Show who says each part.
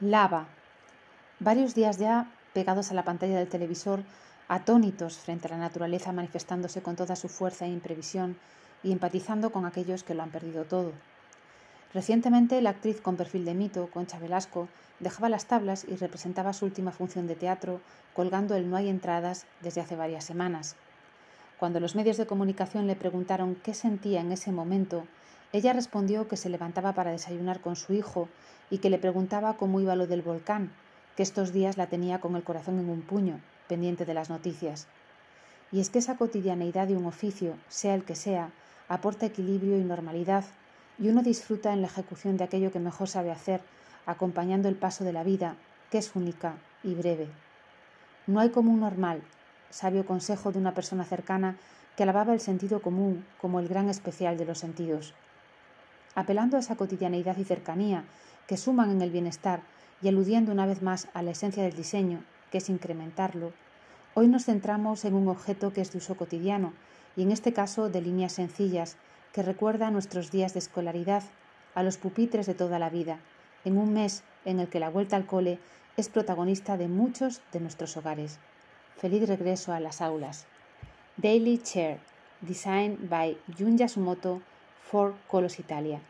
Speaker 1: Lava. Varios días ya pegados a la pantalla del televisor, atónitos frente a la naturaleza manifestándose con toda su fuerza e imprevisión y empatizando con aquellos que lo han perdido todo. Recientemente, la actriz con perfil de mito, Concha Velasco, dejaba las tablas y representaba su última función de teatro colgando el No hay entradas desde hace varias semanas. Cuando los medios de comunicación le preguntaron qué sentía en ese momento, ella respondió que se levantaba para desayunar con su hijo y que le preguntaba cómo iba lo del volcán, que estos días la tenía con el corazón en un puño, pendiente de las noticias. Y es que esa cotidianeidad de un oficio, sea el que sea, aporta equilibrio y normalidad y uno disfruta en la ejecución de aquello que mejor sabe hacer, acompañando el paso de la vida, que es única y breve. No hay común normal, sabio consejo de una persona cercana que alababa el sentido común como el gran especial de los sentidos. Apelando a esa cotidianeidad y cercanía que suman en el bienestar y aludiendo una vez más a la esencia del diseño, que es incrementarlo, hoy nos centramos en un objeto que es de uso cotidiano y en este caso de líneas sencillas que recuerda a nuestros días de escolaridad, a los pupitres de toda la vida, en un mes en el que la vuelta al cole es protagonista de muchos de nuestros hogares. Feliz regreso a las aulas. Daily Chair, designed by Jun Yasumoto for Colos Italia.